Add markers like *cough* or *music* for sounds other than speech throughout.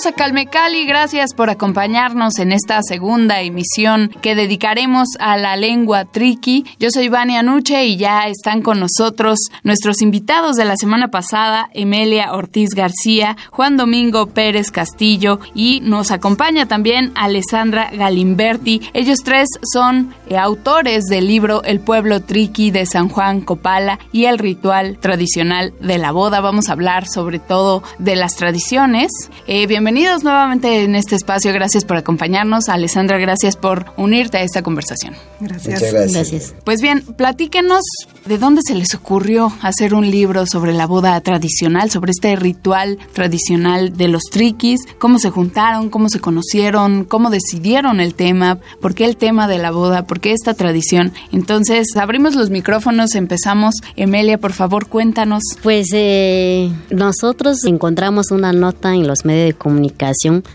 Bienvenidos a Calme Cali, gracias por acompañarnos en esta segunda emisión que dedicaremos a la lengua triqui. Yo soy Vania Nuche y ya están con nosotros nuestros invitados de la semana pasada, Emelia Ortiz García, Juan Domingo Pérez Castillo y nos acompaña también Alessandra Galimberti. Ellos tres son eh, autores del libro El pueblo triqui de San Juan Copala y el ritual tradicional de la boda. Vamos a hablar sobre todo de las tradiciones eh, bienvenidos nuevamente en este espacio. Gracias por acompañarnos. Alessandra, gracias por unirte a esta conversación. Gracias. gracias. Pues bien, platíquenos de dónde se les ocurrió hacer un libro sobre la boda tradicional, sobre este ritual tradicional de los triquis, cómo se juntaron, cómo se conocieron, cómo decidieron el tema, por qué el tema de la boda, por qué esta tradición. Entonces, abrimos los micrófonos, empezamos. Emelia, por favor, cuéntanos. Pues eh, nosotros encontramos una nota en los medios de comunicación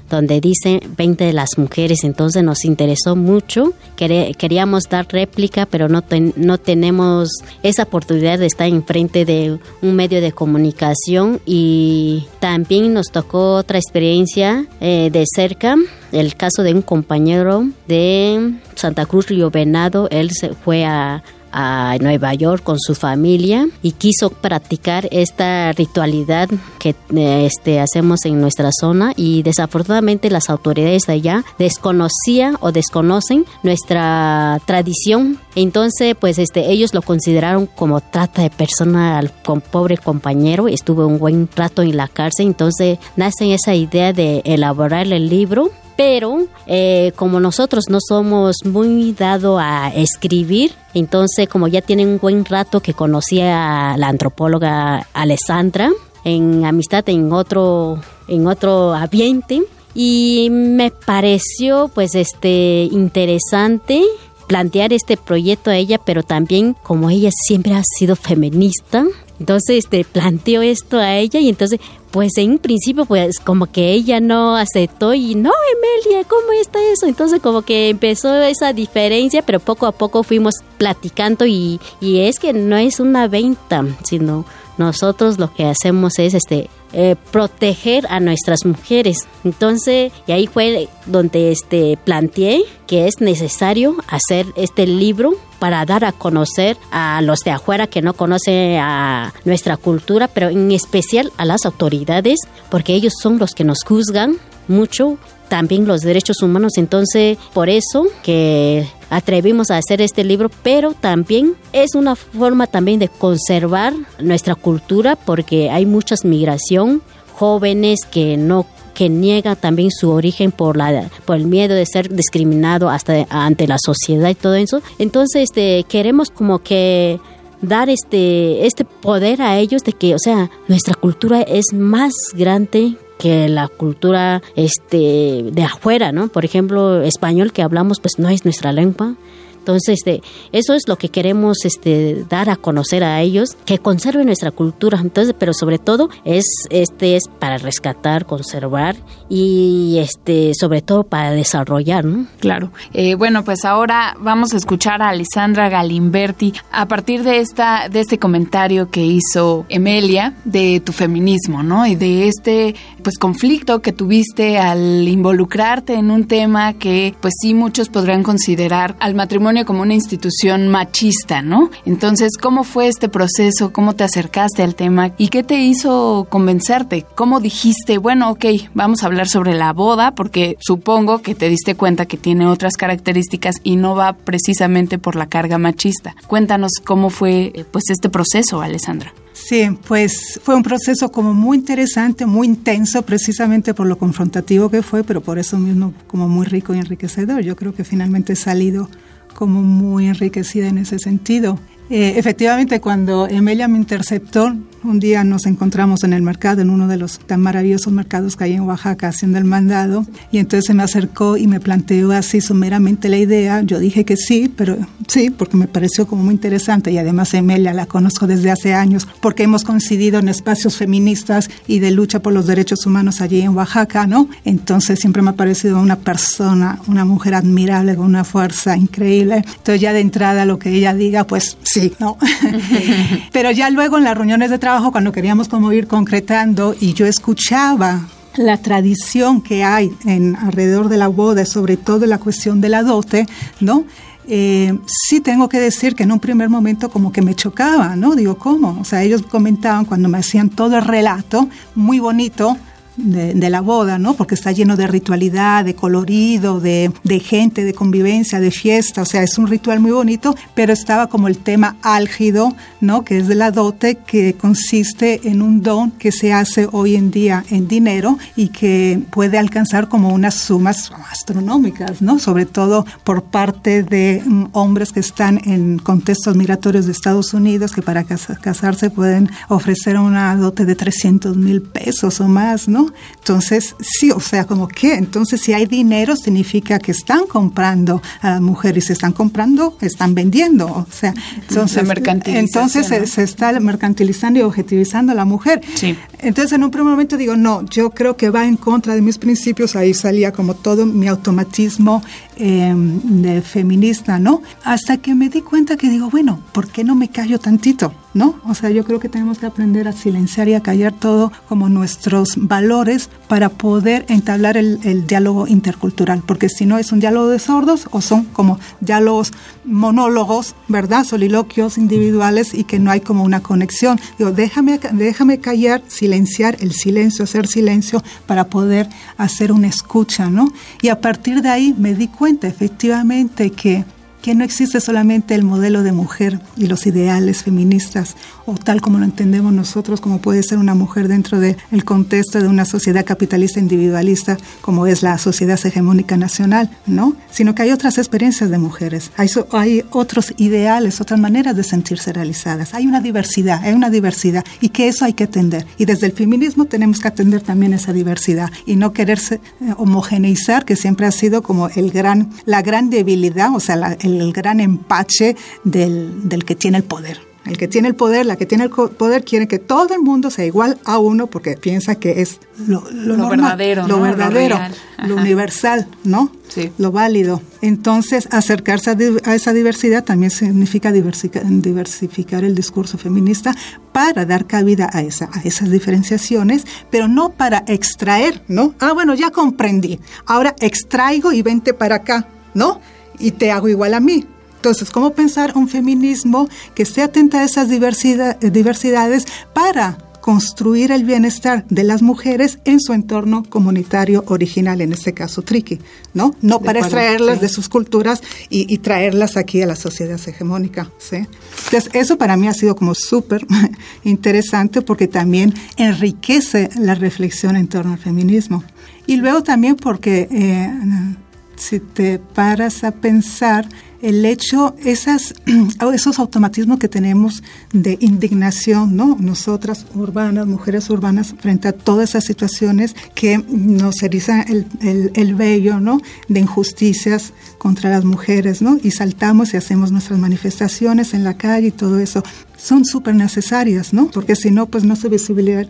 donde dice 20 de las mujeres, entonces nos interesó mucho, queríamos dar réplica, pero no, no tenemos esa oportunidad de estar enfrente de un medio de comunicación. Y también nos tocó otra experiencia eh, de cerca, el caso de un compañero de Santa Cruz Río Venado, él se fue a, a Nueva York con su familia y quiso practicar esta ritualidad que este, hacemos en nuestra zona y desafortunadamente las autoridades de allá desconocían o desconocen nuestra tradición. Entonces, pues este, ellos lo consideraron como trata de persona con pobre compañero. Estuvo un buen rato en la cárcel. Entonces, nace esa idea de elaborar el libro pero eh, como nosotros no somos muy dado a escribir, entonces como ya tienen un buen rato que conocí a la antropóloga Alessandra en amistad en otro en otro ambiente y me pareció pues este interesante plantear este proyecto a ella, pero también como ella siempre ha sido feminista, entonces este, planteó esto a ella y entonces pues en un principio pues como que ella no aceptó y no Emelia, ¿cómo está eso? Entonces como que empezó esa diferencia, pero poco a poco fuimos platicando y, y es que no es una venta, sino nosotros lo que hacemos es este eh, proteger a nuestras mujeres. Entonces, y ahí fue donde este planteé que es necesario hacer este libro para dar a conocer a los de afuera que no conocen a nuestra cultura, pero en especial a las autoridades, porque ellos son los que nos juzgan mucho también los derechos humanos. Entonces, por eso que atrevimos a hacer este libro, pero también es una forma también de conservar nuestra cultura porque hay mucha migración, jóvenes que no que niega también su origen por la por el miedo de ser discriminado hasta ante la sociedad y todo eso. Entonces, este queremos como que dar este este poder a ellos de que, o sea, nuestra cultura es más grande que la cultura este de afuera, ¿no? Por ejemplo, español que hablamos pues no es nuestra lengua. Entonces, este, eso es lo que queremos este, dar a conocer a ellos, que conserven nuestra cultura. Entonces, pero sobre todo es este es para rescatar, conservar y este sobre todo para desarrollar, ¿no? Claro. Eh, bueno, pues ahora vamos a escuchar a Alessandra Galimberti a partir de esta de este comentario que hizo Emelia de tu feminismo, ¿no? Y de este pues conflicto que tuviste al involucrarte en un tema que pues sí muchos podrán considerar al matrimonio como una institución machista, ¿no? Entonces, ¿cómo fue este proceso? ¿Cómo te acercaste al tema? ¿Y qué te hizo convencerte? ¿Cómo dijiste, bueno, ok, vamos a hablar sobre la boda? Porque supongo que te diste cuenta que tiene otras características y no va precisamente por la carga machista. Cuéntanos cómo fue eh, pues este proceso, Alessandra. Sí, pues fue un proceso como muy interesante, muy intenso, precisamente por lo confrontativo que fue, pero por eso mismo como muy rico y enriquecedor. Yo creo que finalmente he salido como muy enriquecida en ese sentido. Eh, efectivamente, cuando Emilia me interceptó, un día nos encontramos en el mercado, en uno de los tan maravillosos mercados que hay en Oaxaca, haciendo el mandado, y entonces se me acercó y me planteó así sumeramente la idea. Yo dije que sí, pero sí, porque me pareció como muy interesante, y además Emilia la conozco desde hace años, porque hemos coincidido en espacios feministas y de lucha por los derechos humanos allí en Oaxaca, ¿no? Entonces siempre me ha parecido una persona, una mujer admirable, con una fuerza increíble. Entonces ya de entrada lo que ella diga, pues sí, ¿no? *laughs* pero ya luego en las reuniones de trabajo, cuando queríamos como ir concretando y yo escuchaba la tradición que hay en alrededor de la boda, sobre todo la cuestión de la dote, ¿no? Eh, sí tengo que decir que en un primer momento como que me chocaba, ¿no? Digo, ¿cómo? O sea, ellos comentaban cuando me hacían todo el relato, muy bonito, de, la boda, ¿no? Porque está lleno de ritualidad, de colorido, de, de, gente, de convivencia, de fiesta, o sea, es un ritual muy bonito, pero estaba como el tema álgido, ¿no? Que es de la dote, que consiste en un don que se hace hoy en día en dinero y que puede alcanzar como unas sumas astronómicas, ¿no? Sobre todo por parte de mm, hombres que están en contextos migratorios de Estados Unidos, que para casarse pueden ofrecer una dote de 300 mil pesos o más, ¿no? Entonces, sí, o sea, como que, entonces si hay dinero significa que están comprando a las mujeres, están comprando, están vendiendo, o sea, entonces, entonces se, se, está mercantilizando y objetivizando a la mujer. Sí. Entonces, en un primer momento digo, no, yo creo que va en contra de mis principios, ahí salía como todo mi automatismo eh, de feminista, ¿no? Hasta que me di cuenta que digo, bueno, ¿por qué no me callo tantito? ¿no? O sea, yo creo que tenemos que aprender a silenciar y a callar todo como nuestros valores para poder entablar el, diálogo intercultural, porque si no es un diálogo de sordos o son como diálogos monólogos, ¿verdad? Soliloquios individuales y que no hay como una conexión. Digo, déjame, déjame callar, silenciar el silencio, hacer silencio para poder hacer una escucha, ¿no? Y a partir de ahí me di cuenta efectivamente que que no existe solamente el modelo de mujer y los ideales feministas o tal como lo entendemos nosotros, como puede ser una mujer dentro del contexto de una sociedad capitalista individualista como es la sociedad hegemónica nacional, ¿no? Sino que hay otras experiencias de mujeres, hay, hay otros ideales, otras maneras de sentirse realizadas, hay una diversidad, hay una diversidad y que eso hay que atender. Y desde el feminismo tenemos que atender también esa diversidad y no quererse eh, homogeneizar, que siempre ha sido como el gran, la gran debilidad, o sea, el el gran empache del, del que tiene el poder. El que tiene el poder, la que tiene el poder, quiere que todo el mundo sea igual a uno porque piensa que es lo, lo, verdadero, lo, verdadero, lo, universal, ¿no? Sí. Lo válido. Entonces, acercarse a, esa diversidad también significa diversificar, el discurso feminista para dar cabida a, esa, a esas diferenciaciones, pero no para extraer, ¿no? Ah, bueno, ya comprendí. Ahora extraigo y vente para acá, ¿no? Y te hago igual a mí. Entonces, ¿cómo pensar un feminismo que esté atenta a esas diversidades para construir el bienestar de las mujeres en su entorno comunitario original, en este caso triqui, ¿no? No para extraerlas de sus culturas y, traerlas aquí a la sociedad hegemónica, ¿sí? Entonces, eso para mí ha sido como súper *laughs* interesante porque también enriquece la reflexión en torno al feminismo. Y luego también porque... Eh, si te paras a pensar el hecho, esas, *clears throat* esos automatismos que tenemos de indignación, ¿no? Nosotras urbanas, mujeres urbanas, frente a todas esas situaciones que nos erizan el, el, el vello, ¿no? De injusticias contra las mujeres, ¿no? Y saltamos y hacemos nuestras manifestaciones en la calle y todo eso son súper necesarias, ¿no? Porque si no, pues no se visibilizaría,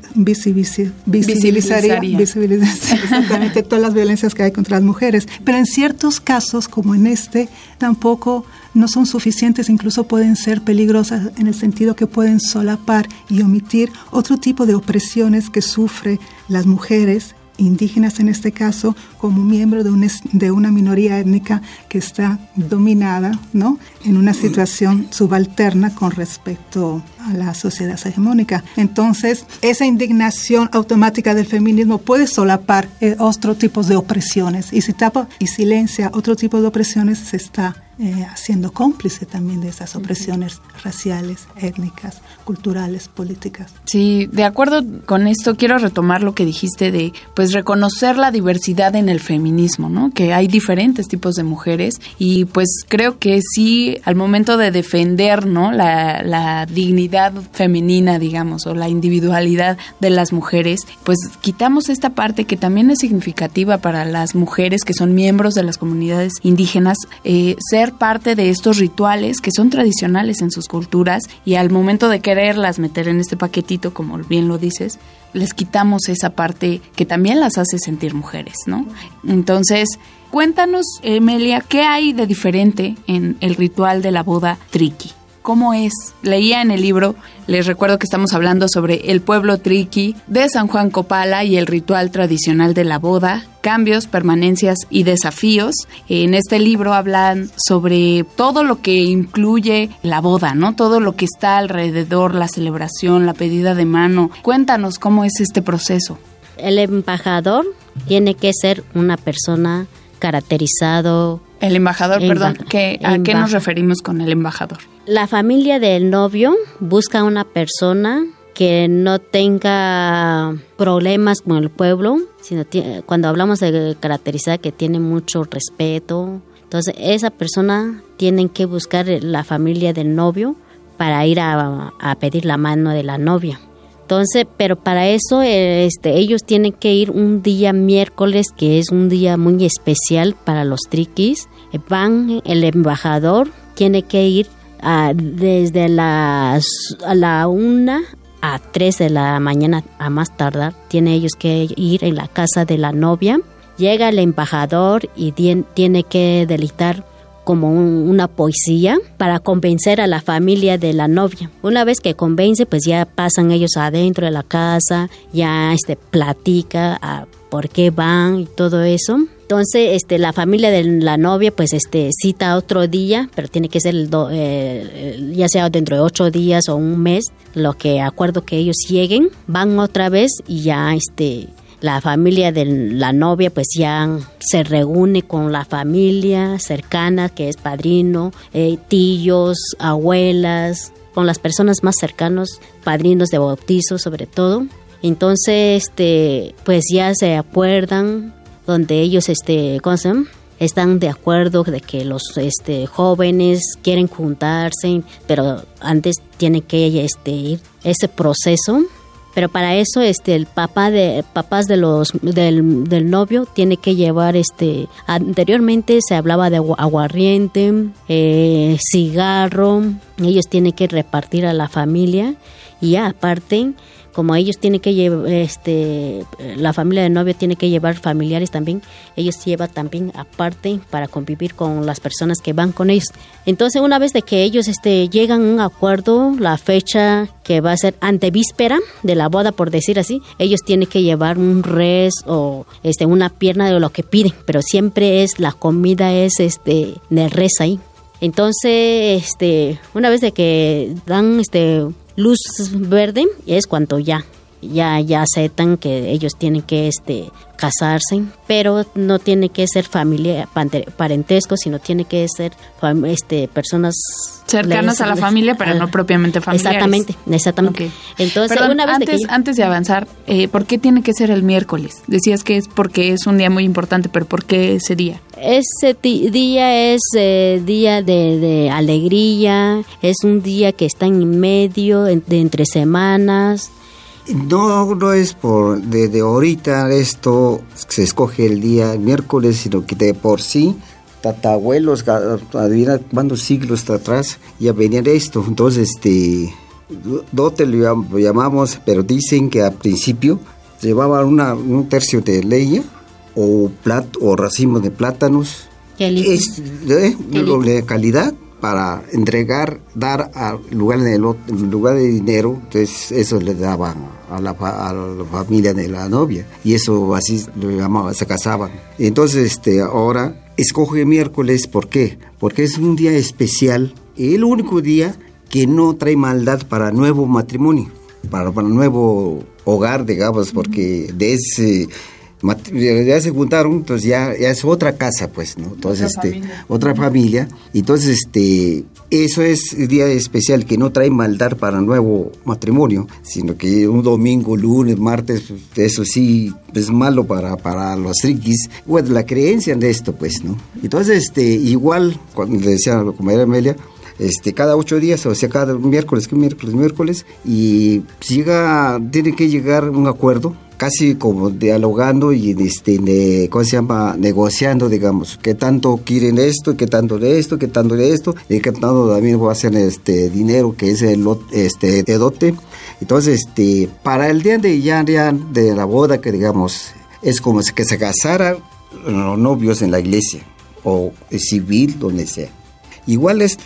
visibilizaría, *laughs* exactamente todas las violencias que hay contra las mujeres. Pero en ciertos casos, como en este, tampoco no son suficientes, incluso pueden ser peligrosas en el sentido que pueden solapar y omitir otro tipo de opresiones que sufren las mujeres indígenas en este caso como miembro de, un, de una minoría étnica que está dominada ¿no? en una situación subalterna con respecto a la sociedad hegemónica. Entonces, esa indignación automática del feminismo puede solapar eh, otros tipos de opresiones y si tapa y silencia otro tipo de opresiones, se está eh, siendo cómplice también de esas opresiones raciales, étnicas, culturales, políticas. Sí, de acuerdo con esto quiero retomar lo que dijiste de pues reconocer la diversidad en el feminismo, ¿no? Que hay diferentes tipos de mujeres y pues creo que sí al momento de defender, ¿no? La, la dignidad femenina, digamos, o la individualidad de las mujeres, pues quitamos esta parte que también es significativa para las mujeres que son miembros de las comunidades indígenas, eh, ser parte de estos rituales que son tradicionales en sus culturas y al momento de quererlas meter en este paquetito, como bien lo dices, les quitamos esa parte que también las hace sentir mujeres, ¿no? Entonces, cuéntanos, Emilia, ¿qué hay de diferente en el ritual de la boda triqui? ¿Cómo es? Leía en el libro, les recuerdo que estamos hablando sobre el pueblo triqui de San Juan Copala y el ritual tradicional de la boda, cambios, permanencias y desafíos. En este libro hablan sobre todo lo que incluye la boda, ¿no? Todo lo que está alrededor, la celebración, la pedida de mano. Cuéntanos cómo es este proceso. El embajador tiene que ser una persona caracterizado. El embajador, perdón, ¿a qué nos referimos con el embajador? La familia del novio busca una persona que no tenga problemas con el pueblo, sino cuando hablamos de caracterizar que tiene mucho respeto. Entonces, esa persona tiene que buscar la familia del novio para ir a, a pedir la mano de la novia. Entonces, pero para eso este, ellos tienen que ir un día miércoles, que es un día muy especial para los triquis. Van, el embajador tiene que ir desde las a la una a tres de la mañana a más tardar, tiene ellos que ir en la casa de la novia. Llega el embajador y tiene que delitar como una poesía para convencer a la familia de la novia. Una vez que convence, pues ya pasan ellos adentro de la casa, ya este platica a por qué van y todo eso. Entonces, este, la familia de la novia, pues, este, cita otro día, pero tiene que ser el eh, ya sea dentro de ocho días o un mes, lo que acuerdo que ellos lleguen, van otra vez y ya, este, la familia de la novia, pues ya se reúne con la familia cercana, que es padrino, eh, tíos, abuelas, con las personas más cercanos, padrinos de bautizo sobre todo. Entonces, este, pues ya se acuerdan donde ellos este, están de acuerdo de que los este, jóvenes quieren juntarse, pero antes tiene que este, ir ese proceso. Pero para eso este el papá de papás de los del, del novio tiene que llevar este anteriormente se hablaba de aguardiente, eh, cigarro, ellos tienen que repartir a la familia y aparte como ellos tienen que llevar, este, la familia de novio tiene que llevar familiares también, ellos llevan también aparte para convivir con las personas que van con ellos. Entonces, una vez de que ellos este, llegan a un acuerdo, la fecha que va a ser antevíspera de la boda, por decir así, ellos tienen que llevar un res o este, una pierna de lo que piden, pero siempre es, la comida es este, de res ahí. Entonces, este, una vez de que dan este luz verde es cuando ya ya ya aceptan que ellos tienen que este casarse, pero no tiene que ser familia parentesco, sino tiene que ser este personas cercanas a la familia, pero no propiamente familiares. Exactamente, exactamente. Entonces, una vez antes, de antes de avanzar, eh, ¿por qué tiene que ser el miércoles? Decías que es porque es un día muy importante, pero ¿por qué ese día? Ese día es eh, día de, alegría, es un día que está en medio de entre semanas, no, no es por desde ahorita esto se escoge el día miércoles, sino que de por sí tatabuelos, adivina cuántos siglos atrás ya venían esto. Entonces, este, no te lo llamamos, pero dicen que al principio llevaban una, un tercio de leña o, plat, o racimo de plátanos. ¿Qué es de, calidad para entregar, dar al lugar de, lugar de dinero, entonces eso le daban a la, a la, familia de la novia y eso así lo llamaban, se casaban. Entonces este, ahora escoge miércoles, ¿por qué? Porque es un día especial, el único día que no trae maldad para nuevo matrimonio, para, para nuevo hogar, digamos, porque de ese ya se juntaron, entonces ya, ya es otra casa, pues, ¿no? Entonces, otra este, familia. otra familia. Entonces, este, eso es el día especial que no trae maldad para nuevo matrimonio, sino que un domingo, lunes, martes, eso sí es malo para, para los triquis. Bueno, la creencia de esto, pues, ¿no? Entonces, este, igual, cuando le decía a la compañera Amelia, este, cada ocho días, o sea, cada miércoles, que miércoles, miércoles, y llega, tiene que llegar un acuerdo casi como dialogando y este, ¿cómo se llama? negociando, digamos, qué tanto quieren esto, qué tanto de esto, qué tanto de esto, y qué tanto también va a hacer este dinero que es el este, de dote. Entonces, este, para el día de ya, de la boda, que digamos, es como que se casaran los novios en la iglesia o civil, donde sea. Igual es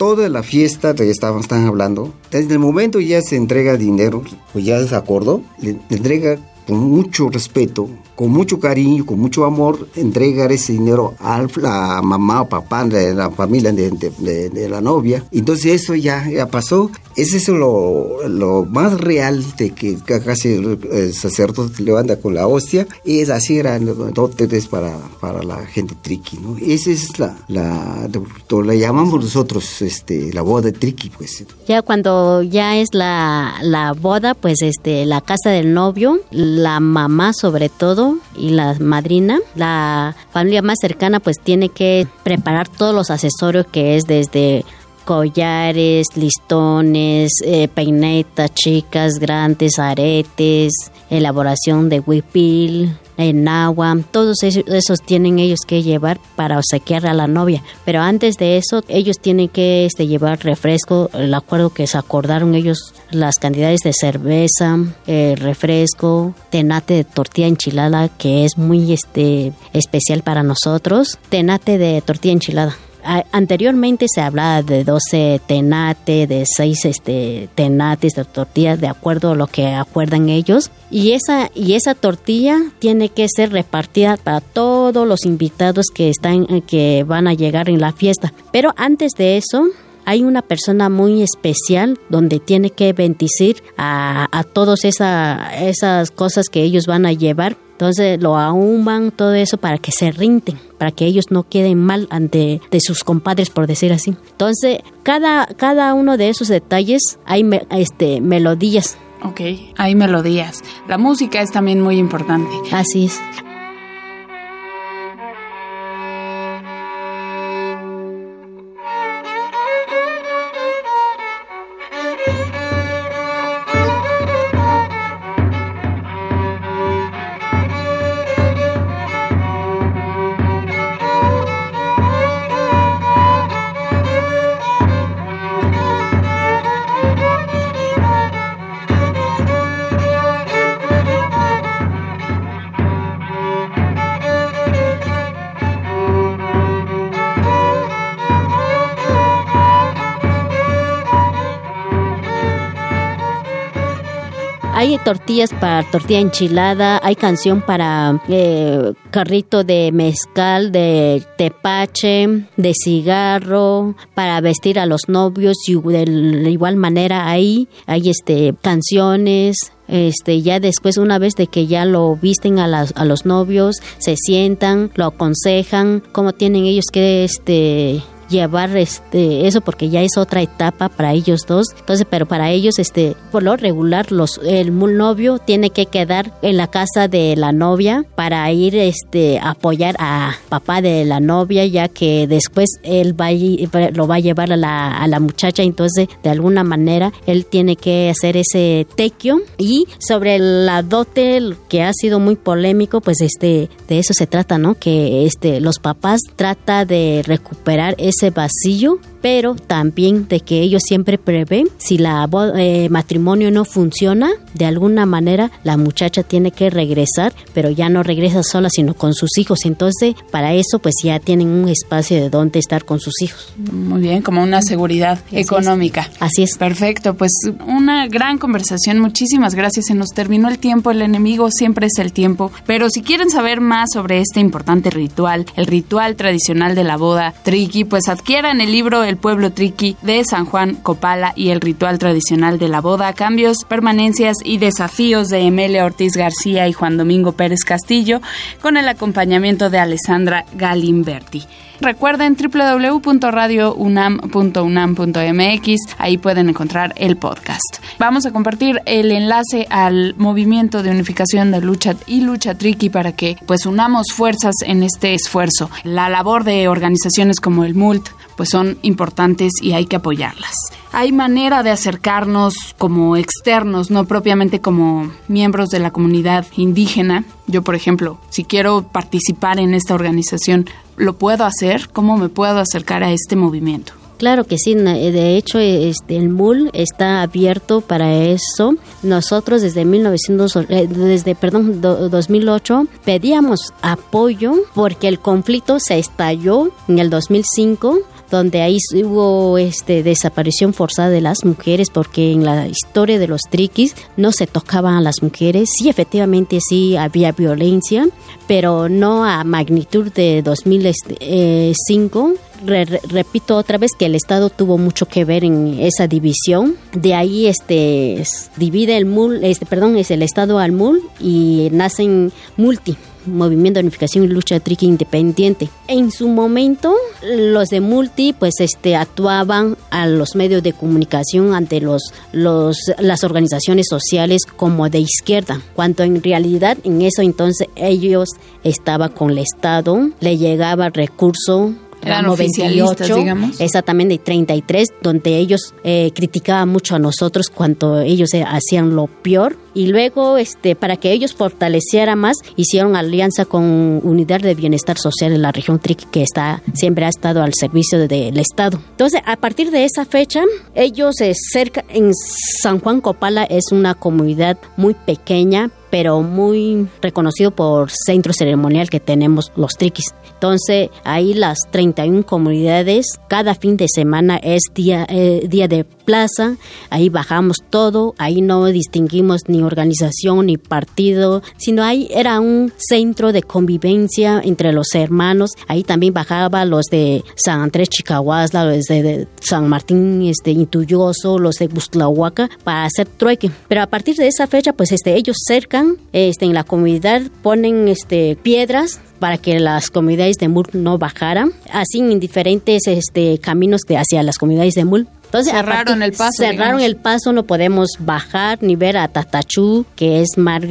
toda la fiesta que estaban, hablando, desde el momento ya se entrega dinero, pues ya se acordó, le entrega con mucho respeto con mucho cariño, con mucho amor, entregar ese dinero a la mamá o papá de la familia de, la novia. Entonces eso ya, ya pasó. Es eso lo, lo más real de que casi el sacerdote levanta con la hostia. Y es así eran dotes para, para la gente triqui, ¿no? Esa es la, la, la llamamos nosotros este, la boda triqui, pues. Ya cuando ya es la, la boda, pues este, la casa del novio, la mamá sobre todo, y la madrina, la familia más cercana pues tiene que preparar todos los accesorios que es desde collares, listones, eh, peinetas chicas, grandes, aretes, elaboración de huipil, en agua, todos esos, tienen ellos que llevar para obsequiar a la novia. Pero antes de eso, ellos tienen que este, llevar refresco, el acuerdo que se acordaron ellos, las cantidades de cerveza, eh, refresco, tenate de tortilla enchilada, que es muy este, especial para nosotros, tenate de tortilla enchilada anteriormente se hablaba de 12 tenate, de 6 este, tenates de tortillas, de acuerdo a lo que acuerdan ellos. Y esa, y esa tortilla tiene que ser repartida para todos los invitados que, están, que van a llegar en la fiesta. Pero antes de eso, hay una persona muy especial donde tiene que bendecir a, a todas esa, esas cosas que ellos van a llevar entonces lo ahuman todo eso para que se rinden, para que ellos no queden mal ante de sus compadres, por decir así. Entonces, cada, cada uno de esos detalles hay este, melodías. Ok, hay melodías. La música es también muy importante. Así es. Hay tortillas para tortilla enchilada, hay canción para eh, carrito de mezcal, de tepache, de cigarro, para vestir a los novios y de igual manera ahí hay este canciones, este ya después una vez de que ya lo visten a, a los novios se sientan lo aconsejan cómo tienen ellos que este llevar este eso porque ya es otra etapa para ellos dos. Entonces, pero para ellos este por lo regular los el novio tiene que quedar en la casa de la novia para ir este a apoyar a papá de la novia ya que después él va lo va a llevar a la, a la muchacha. Entonces de alguna manera él tiene que hacer ese tequio. Y sobre la dote que ha sido muy polémico pues este de eso se trata no que este los papás trata de recuperar ese ese vacío pero también de que ellos siempre prevén si la eh, matrimonio no funciona, de alguna manera la muchacha tiene que regresar, pero ya no regresa sola, sino con sus hijos. Entonces, para eso, pues ya tienen un espacio de donde estar con sus hijos. Muy bien, como una seguridad económica. Así es. Perfecto, pues una gran conversación. Muchísimas gracias. Se nos terminó el tiempo. El enemigo siempre es el tiempo. Pero si quieren saber más sobre este importante ritual, el ritual tradicional de la boda Triqui, pues adquieran el libro El pueblo Triqui de San Juan Copala y el ritual tradicional de la boda, cambios, permanencias y desafíos de Emelia Ortiz García y Juan Domingo Pérez Castillo, con el acompañamiento de Alessandra Galimberti. Recuerden www.radiounam.unam.mx, ahí pueden encontrar el podcast. Vamos a compartir el enlace al movimiento de unificación de lucha y lucha triqui para que pues unamos fuerzas en este esfuerzo. La labor de organizaciones como el MULT pues son importantes y hay que apoyarlas. Hay manera de acercarnos como externos, no propiamente como miembros de la comunidad indígena. Yo, por ejemplo, si quiero participar en esta organización, ¿lo puedo hacer? ¿Cómo me puedo acercar a este movimiento? Claro que sí, de hecho este, el MUL está abierto para eso. Nosotros desde 1900, eh, desde perdón, 2008 pedíamos apoyo porque el conflicto se estalló en el 2005 donde ahí hubo este desaparición forzada de las mujeres porque en la historia de los triquis no se tocaban a las mujeres. Sí, efectivamente sí había violencia, pero no a magnitud de 2005. Repito otra vez que el Estado tuvo mucho que ver en esa división. De ahí este divide el MUL, este perdón, es el Estado al MUL y nacen multi Movimiento de Unificación y Lucha Triqui Independiente. En su momento, los de Multi pues este actuaban a los medios de comunicación ante los, los las organizaciones sociales como de izquierda, cuando en realidad en eso entonces ellos estaban con el Estado, le llegaba recurso eran oficialistas, digamos. Exactamente, 33, donde ellos eh, criticaban mucho a nosotros cuando ellos eh, hacían lo peor. Y luego, este, para que ellos fortalecieran más, hicieron alianza con Unidad de Bienestar Social de la región Triqui, que está, siempre ha estado al servicio del Estado. Entonces, a partir de esa fecha, ellos eh, cerca, en San Juan Copala es una comunidad muy pequeña, pero muy reconocido por centro ceremonial que tenemos los triquis. Entonces, ahí las 31 comunidades, cada fin de semana es día, eh, día de plaza, ahí bajamos todo, ahí no distinguimos ni organización ni partido, sino ahí era un centro de convivencia entre los hermanos. Ahí también bajaba los de San Andrés Chicahuasla, los de, San Martín este, Intuyoso, los de Bustlahuaca para hacer trueque. Pero a partir de esa fecha, pues este, ellos cercan este, en la comunidad, ponen este, piedras para que las comunidades de Mul no bajaran, así en diferentes este, caminos hacia las comunidades de Mul entonces, cerraron el paso. Cerraron el paso, no podemos bajar ni ver a Tatachú, que es Mar,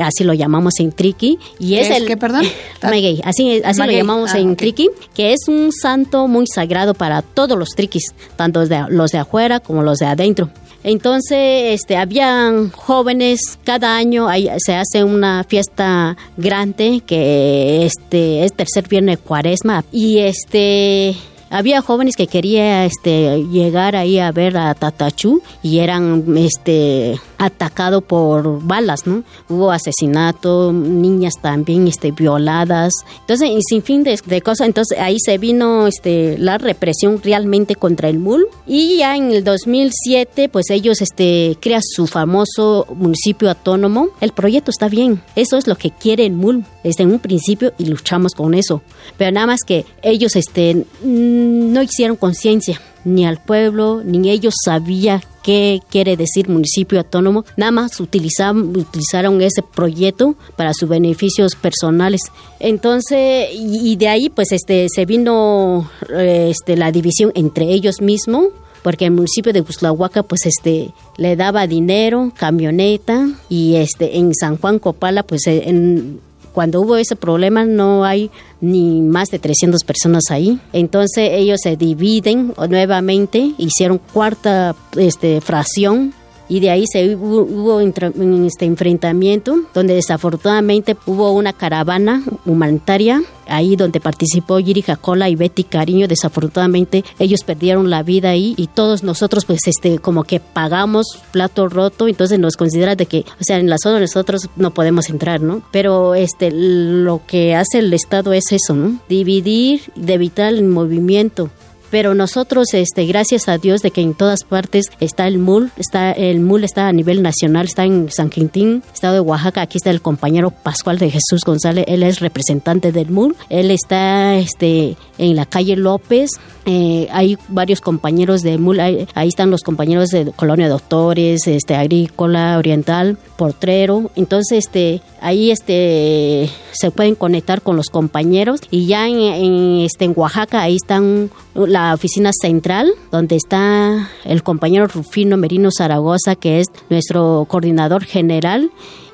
así lo llamamos en Triqui. Y es, el. ¿Qué, perdón? *laughs* Magay, así, así lo llamamos ah, en Triqui, que es un santo muy sagrado para todos los triquis, tanto los de afuera como los de adentro. Entonces, este, habían jóvenes, cada año se hace una fiesta grande que este, es tercer viernes de cuaresma y este había jóvenes que querían este, llegar ahí a ver a Tatachú y eran este, atacados por balas, ¿no? Hubo asesinato, niñas también este, violadas. Entonces, sin fin de, cosas, entonces ahí se vino este, la represión realmente contra el MUL. Y ya en el 2007, pues ellos este, crean su famoso municipio autónomo. El proyecto está bien, eso es lo que quiere el MUL desde un principio y luchamos con eso. Pero nada más que ellos este, no hicieron conciencia, ni al pueblo, ni ellos sabían qué quiere decir municipio autónomo, nada más utilizaron, utilizaron ese proyecto para sus beneficios personales. Entonces, y, de ahí pues este se vino este, la división entre ellos mismos porque el municipio de Buslahuaca pues este le daba dinero, camioneta y este en San Juan Copala pues en cuando hubo ese problema no hay ni más de 300 personas ahí. Entonces ellos se dividen nuevamente, hicieron cuarta este, fracción y de ahí se hubo, este enfrentamiento donde desafortunadamente hubo una caravana humanitaria ahí donde participó Yiri Jacola y Betty Cariño. Desafortunadamente ellos perdieron la vida ahí y todos nosotros pues este como que pagamos plato roto. Entonces nos considera de que o sea en la zona nosotros no podemos entrar no pero este lo que hace el Estado es eso no dividir de evitar el movimiento pero nosotros este gracias a Dios de que en todas partes está el MUL está el MUL está a nivel nacional está en San Quintín estado de Oaxaca aquí está el compañero Pascual de Jesús González él es representante del MUL él está este en la calle López eh, hay varios compañeros de MUL ahí, están los compañeros de Colonia Doctores este Agrícola Oriental Portrero entonces este ahí este se pueden conectar con los compañeros y ya en, este en Oaxaca ahí están la oficina central, donde está el compañero Rufino Merino Zaragoza, que es nuestro coordinador general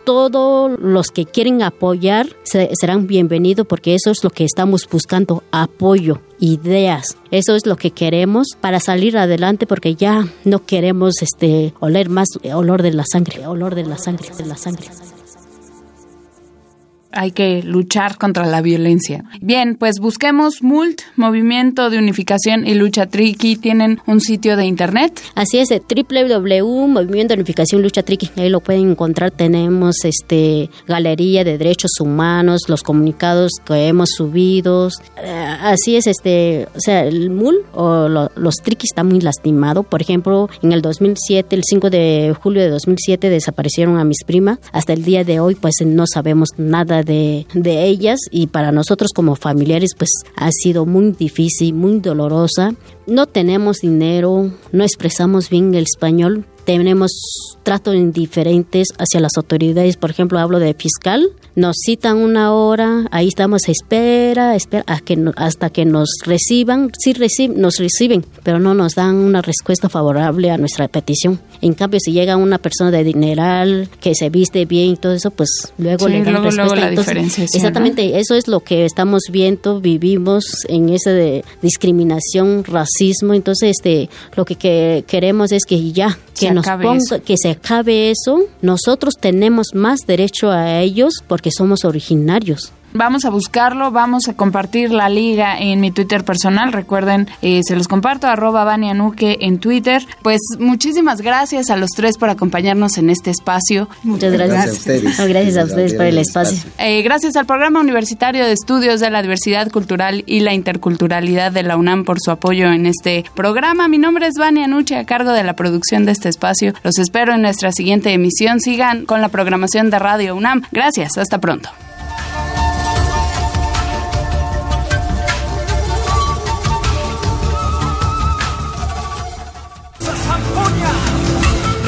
todos los que quieren apoyar serán bienvenidos porque eso es lo que estamos buscando, apoyo, ideas. Eso es lo que queremos para salir adelante porque ya no queremos este oler más olor de la sangre, olor de la sangre, de la sangre hay que luchar contra la violencia. Bien, pues busquemos MULT, Movimiento de Unificación y Lucha Triqui. ¿Tienen un sitio de internet? Así es, www, Movimiento de Unificación y Lucha Triqui. Ahí lo pueden encontrar. Tenemos este galería de derechos humanos, los comunicados que hemos subido. Eh, así es, este, o sea, el MUL o los Triqui está muy lastimado. Por ejemplo, en el 2007, el 5 de julio de 2007, desaparecieron a mis primas. Hasta el día de hoy, pues no sabemos nada de, de ellas y para nosotros como familiares pues ha sido muy difícil, muy dolorosa. No tenemos dinero, no expresamos bien el español, tenemos trato indiferentes hacia las autoridades, por ejemplo, hablo de fiscal, nos citan una hora, ahí estamos, espera, espera, hasta que nos reciban, sí reciben, nos reciben, pero no nos dan una respuesta favorable a nuestra petición. En cambio, si llega una persona de dineral, que se viste bien y todo eso, pues luego le dan respuesta. exactamente, eso es lo que estamos viendo, vivimos en esa de discriminación, racismo, entonces este, lo que, queremos es que ya, que nos ponga, que se acabe eso, nosotros tenemos más derecho a ellos porque somos originarios. Vamos a buscarlo, vamos a compartir la liga en mi Twitter personal. Recuerden, eh, se los comparto, arroba Nuque en Twitter. Pues muchísimas gracias a los tres por acompañarnos en este espacio. Muchas gracias. Gracias a ustedes, gracias a ustedes por el espacio. Eh, gracias al Programa Universitario de Estudios de la Diversidad Cultural y la Interculturalidad de la UNAM por su apoyo en este programa. Mi nombre es Vania Nuche, a cargo de la producción de este espacio. Los espero en nuestra siguiente emisión. Sigan con la programación de Radio UNAM. Gracias, hasta pronto.